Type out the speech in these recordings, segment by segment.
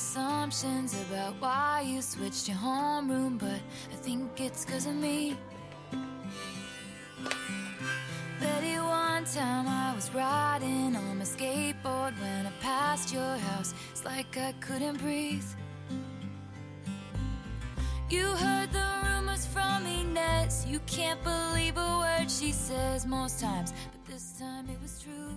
assumptions about why you switched your homeroom, but I think it's cause of me. Betty, one time I was riding on my skateboard when I passed your house. It's like I couldn't breathe. You heard the rumors from Inez. You can't believe a word she says most times, but this time it was true.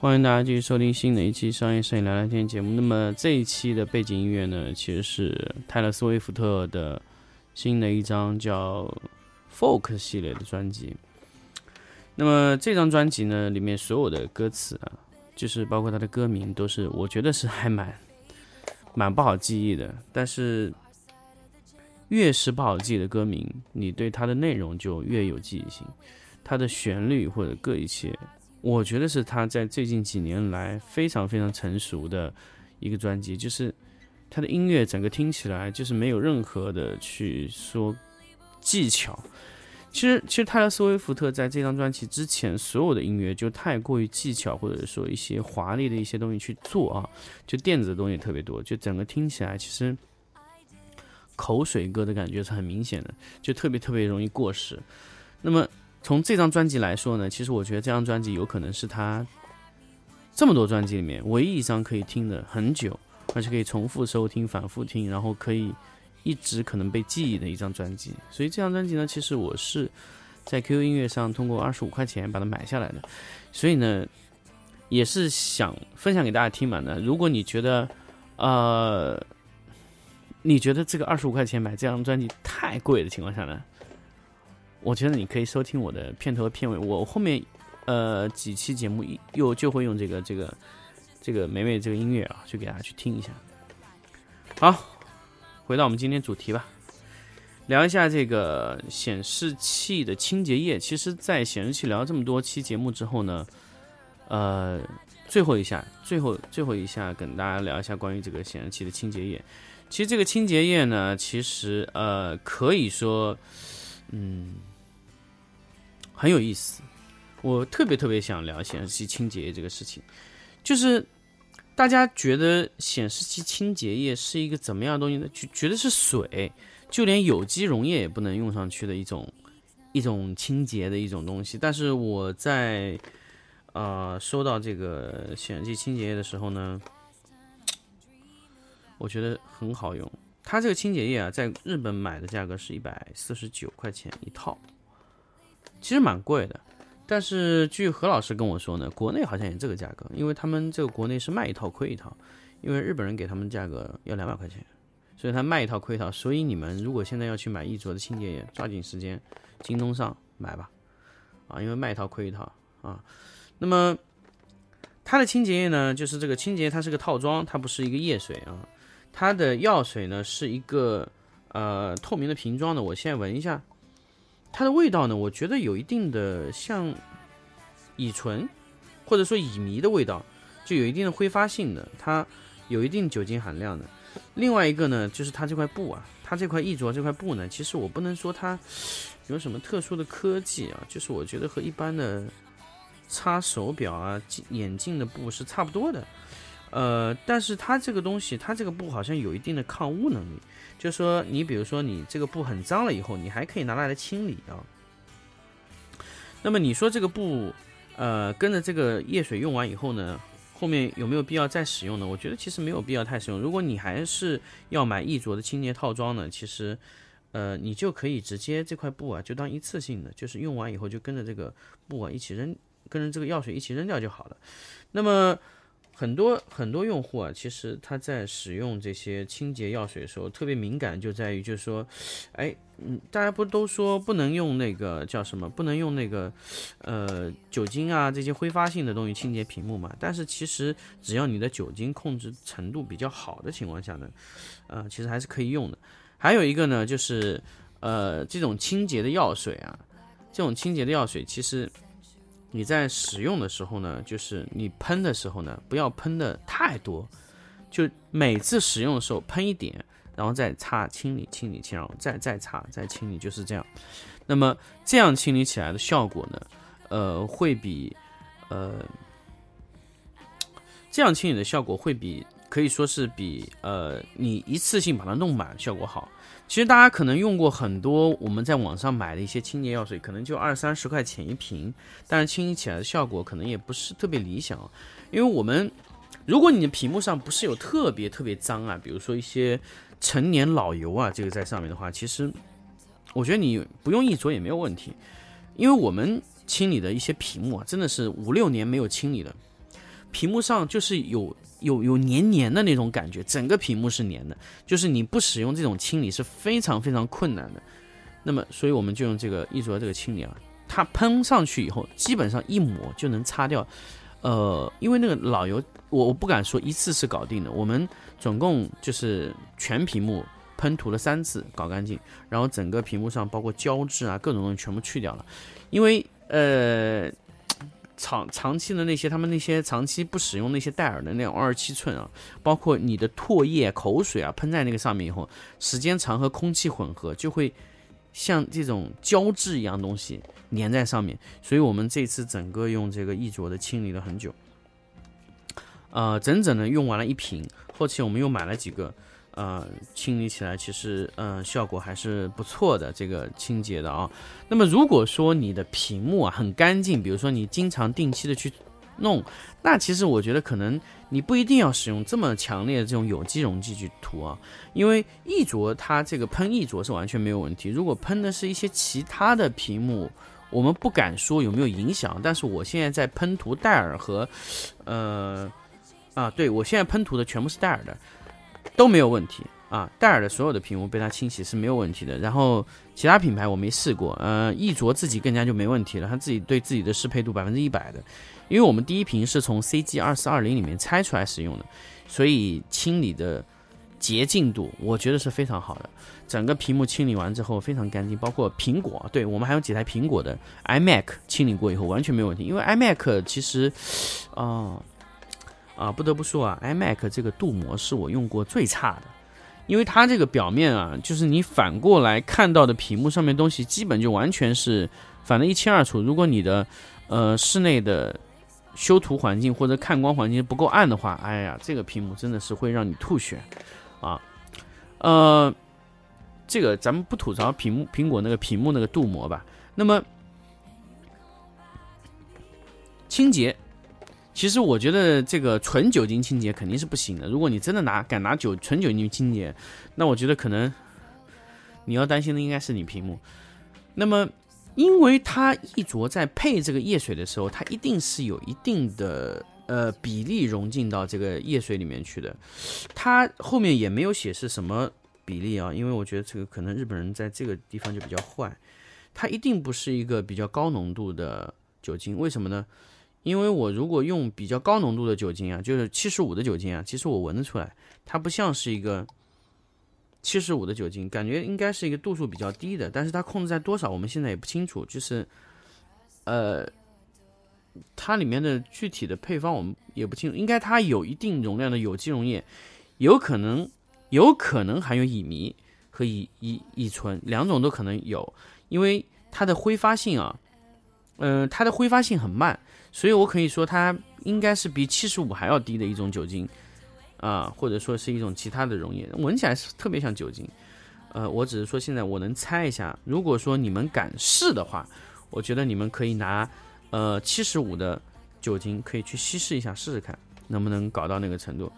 欢迎大家继续收听新的一期商业摄影聊聊天节目。那么这一期的背景音乐呢，其实是泰勒·斯威夫特的新的一张叫《Folk》系列的专辑。那么这张专辑呢，里面所有的歌词啊，就是包括它的歌名，都是我觉得是还蛮蛮不好记忆的。但是越是不好记的歌名，你对它的内容就越有记忆性，它的旋律或者各一切。我觉得是他在最近几年来非常非常成熟的一个专辑，就是他的音乐整个听起来就是没有任何的去说技巧。其实，其实泰勒·斯威夫特在这张专辑之前，所有的音乐就太过于技巧，或者说一些华丽的一些东西去做啊，就电子的东西特别多，就整个听起来其实口水歌的感觉是很明显的，就特别特别容易过时。那么从这张专辑来说呢，其实我觉得这张专辑有可能是他这么多专辑里面唯一一张可以听的很久，而且可以重复收听、反复听，然后可以一直可能被记忆的一张专辑。所以这张专辑呢，其实我是在 QQ 音乐上通过二十五块钱把它买下来的。所以呢，也是想分享给大家听嘛。那如果你觉得呃，你觉得这个二十五块钱买这张专辑太贵的情况下呢？我觉得你可以收听我的片头和片尾，我后面呃几期节目又就会用这个这个这个美美这个音乐啊，去给大家去听一下。好，回到我们今天主题吧，聊一下这个显示器的清洁液。其实，在显示器聊这么多期节目之后呢，呃，最后一下，最后最后一下跟大家聊一下关于这个显示器的清洁液。其实这个清洁液呢，其实呃可以说，嗯。很有意思，我特别特别想聊显示器清洁液这个事情。就是大家觉得显示器清洁液是一个怎么样的东西呢？就觉得是水，就连有机溶液也不能用上去的一种一种清洁的一种东西。但是我在呃收到这个显示器清洁液的时候呢，我觉得很好用。它这个清洁液啊，在日本买的价格是一百四十九块钱一套。其实蛮贵的，但是据何老师跟我说呢，国内好像也这个价格，因为他们这个国内是卖一套亏一套，因为日本人给他们价格要两百块钱，所以他卖一套亏一套。所以你们如果现在要去买一卓的清洁液，抓紧时间，京东上买吧，啊，因为卖一套亏一套啊。那么它的清洁液呢，就是这个清洁它是个套装，它不是一个液水啊，它的药水呢是一个呃透明的瓶装的，我现在闻一下。它的味道呢，我觉得有一定的像乙醇或者说乙醚的味道，就有一定的挥发性的，它有一定酒精含量的。另外一个呢，就是它这块布啊，它这块易卓这块布呢，其实我不能说它有什么特殊的科技啊，就是我觉得和一般的擦手表啊、眼镜的布是差不多的。呃，但是它这个东西，它这个布好像有一定的抗污能力。就说你比如说你这个布很脏了以后，你还可以拿来来清理啊。那么你说这个布，呃，跟着这个液水用完以后呢，后面有没有必要再使用呢？我觉得其实没有必要太使用。如果你还是要买易卓的清洁套装呢，其实，呃，你就可以直接这块布啊，就当一次性的，就是用完以后就跟着这个布啊一起扔，跟着这个药水一起扔掉就好了。那么。很多很多用户啊，其实他在使用这些清洁药水的时候，特别敏感，就在于就是说，哎，嗯，大家不都说不能用那个叫什么，不能用那个，呃，酒精啊这些挥发性的东西清洁屏幕嘛？但是其实只要你的酒精控制程度比较好的情况下呢，呃，其实还是可以用的。还有一个呢，就是呃，这种清洁的药水啊，这种清洁的药水其实。你在使用的时候呢，就是你喷的时候呢，不要喷的太多，就每次使用的时候喷一点，然后再擦清理清理清，然后再再擦再清理，就是这样。那么这样清理起来的效果呢，呃，会比呃这样清理的效果会比可以说是比呃你一次性把它弄满效果好。其实大家可能用过很多我们在网上买的一些清洁药水，可能就二三十块钱一瓶，但是清理起来的效果可能也不是特别理想。因为我们如果你的屏幕上不是有特别特别脏啊，比如说一些陈年老油啊，这个在上面的话，其实我觉得你不用一着也没有问题。因为我们清理的一些屏幕啊，真的是五六年没有清理了，屏幕上就是有。有有黏黏的那种感觉，整个屏幕是黏的，就是你不使用这种清理是非常非常困难的。那么，所以我们就用这个一卓这个清理啊，它喷上去以后，基本上一抹就能擦掉。呃，因为那个老油，我我不敢说一次是搞定的，我们总共就是全屏幕喷涂了三次，搞干净，然后整个屏幕上包括胶质啊各种东西全部去掉了，因为呃。长长期的那些，他们那些长期不使用那些戴尔的那种二十七寸啊，包括你的唾液、口水啊，喷在那个上面以后，时间长和空气混合，就会像这种胶质一样东西粘在上面。所以我们这次整个用这个易卓的清理了很久，呃，整整的用完了一瓶，后期我们又买了几个。呃，清理起来其实呃效果还是不错的，这个清洁的啊。那么如果说你的屏幕啊很干净，比如说你经常定期的去弄，那其实我觉得可能你不一定要使用这么强烈的这种有机溶剂去涂啊，因为易卓它这个喷易卓是完全没有问题。如果喷的是一些其他的屏幕，我们不敢说有没有影响，但是我现在在喷涂戴尔和呃啊，对我现在喷涂的全部是戴尔的。都没有问题啊，戴尔的所有的屏幕被它清洗是没有问题的。然后其他品牌我没试过，呃，易卓自己更加就没问题了，它自己对自己的适配度百分之一百的。因为我们第一屏是从 CG 二四二零里面拆出来使用的，所以清理的洁净度我觉得是非常好的。整个屏幕清理完之后非常干净，包括苹果，对我们还有几台苹果的 iMac 清理过以后完全没有问题。因为 iMac 其实，啊。啊，不得不说啊，iMac 这个镀膜是我用过最差的，因为它这个表面啊，就是你反过来看到的屏幕上面东西，基本就完全是反的一清二楚。如果你的呃室内的修图环境或者看光环境不够暗的话，哎呀，这个屏幕真的是会让你吐血啊。呃，这个咱们不吐槽屏幕苹果那个屏幕那个镀膜吧，那么清洁。其实我觉得这个纯酒精清洁肯定是不行的。如果你真的拿敢拿酒纯酒精清洁，那我觉得可能你要担心的应该是你屏幕。那么，因为它一着在配这个液水的时候，它一定是有一定的呃比例融进到这个液水里面去的。它后面也没有写是什么比例啊，因为我觉得这个可能日本人在这个地方就比较坏。它一定不是一个比较高浓度的酒精，为什么呢？因为我如果用比较高浓度的酒精啊，就是七十五的酒精啊，其实我闻得出来，它不像是一个七十五的酒精，感觉应该是一个度数比较低的，但是它控制在多少，我们现在也不清楚。就是，呃，它里面的具体的配方我们也不清楚，应该它有一定容量的有机溶液，有可能有可能含有乙醚和乙乙乙醇两种都可能有，因为它的挥发性啊，嗯，它的挥发性很慢。所以我可以说，它应该是比七十五还要低的一种酒精，啊，或者说是一种其他的溶液，闻起来是特别像酒精。呃，我只是说现在我能猜一下，如果说你们敢试的话，我觉得你们可以拿呃七十五的酒精可以去稀释一下试试看，能不能搞到那个程度。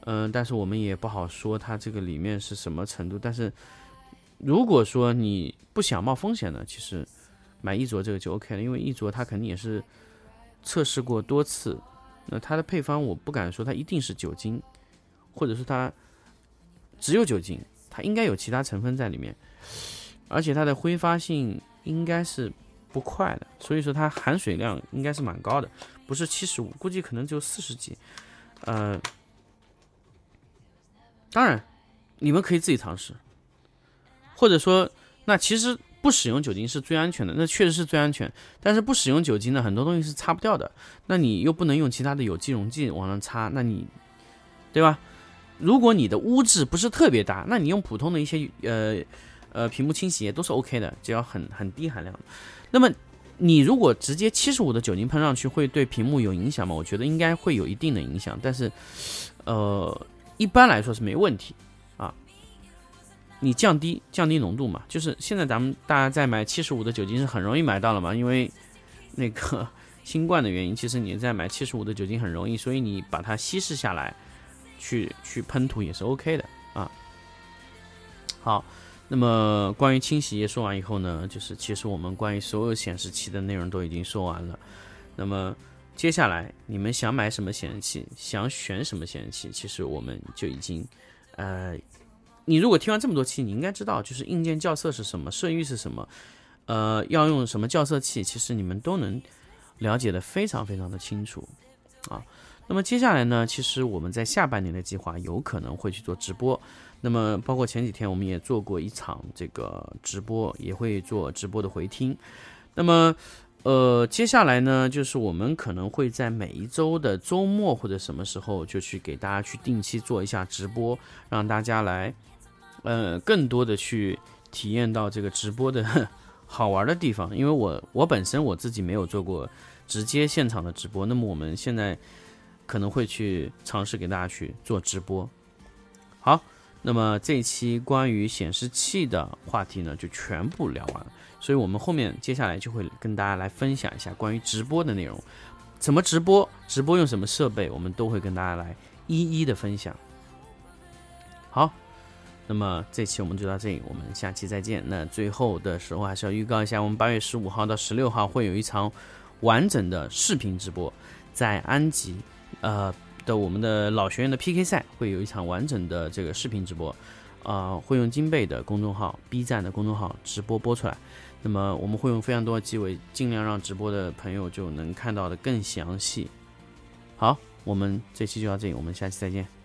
嗯，但是我们也不好说它这个里面是什么程度。但是如果说你不想冒风险呢，其实买一卓这个就 OK 了，因为一卓它肯定也是。测试过多次，那它的配方我不敢说它一定是酒精，或者是它只有酒精，它应该有其他成分在里面，而且它的挥发性应该是不快的，所以说它含水量应该是蛮高的，不是七十五，估计可能就四十几。呃，当然你们可以自己尝试，或者说那其实。不使用酒精是最安全的，那确实是最安全。但是不使用酒精呢很多东西是擦不掉的，那你又不能用其他的有机溶剂往上擦，那你，对吧？如果你的污渍不是特别大，那你用普通的一些呃呃屏幕清洗液都是 OK 的，只要很很低含量。那么你如果直接七十五的酒精喷上去，会对屏幕有影响吗？我觉得应该会有一定的影响，但是呃一般来说是没问题。你降低降低浓度嘛，就是现在咱们大家在买七十五的酒精是很容易买到了嘛，因为那个 新冠的原因，其实你在买七十五的酒精很容易，所以你把它稀释下来，去去喷涂也是 OK 的啊。好，那么关于清洗液说完以后呢，就是其实我们关于所有显示器的内容都已经说完了。那么接下来你们想买什么显示器，想选什么显示器，其实我们就已经呃。你如果听完这么多期，你应该知道，就是硬件校色是什么，色域是什么，呃，要用什么校色器，其实你们都能了解的非常非常的清楚啊。那么接下来呢，其实我们在下半年的计划有可能会去做直播，那么包括前几天我们也做过一场这个直播，也会做直播的回听。那么呃，接下来呢，就是我们可能会在每一周的周末或者什么时候，就去给大家去定期做一下直播，让大家来。呃，更多的去体验到这个直播的 好玩的地方，因为我我本身我自己没有做过直接现场的直播，那么我们现在可能会去尝试给大家去做直播。好，那么这一期关于显示器的话题呢，就全部聊完了，所以我们后面接下来就会跟大家来分享一下关于直播的内容，怎么直播，直播用什么设备，我们都会跟大家来一一的分享。好。那么这期我们就到这里，我们下期再见。那最后的时候还是要预告一下，我们八月十五号到十六号会有一场完整的视频直播，在安吉呃的我们的老学员的 PK 赛会有一场完整的这个视频直播，啊，会用金贝的公众号、B 站的公众号直播播出来。那么我们会用非常多的机位，尽量让直播的朋友就能看到的更详细。好，我们这期就到这里，我们下期再见。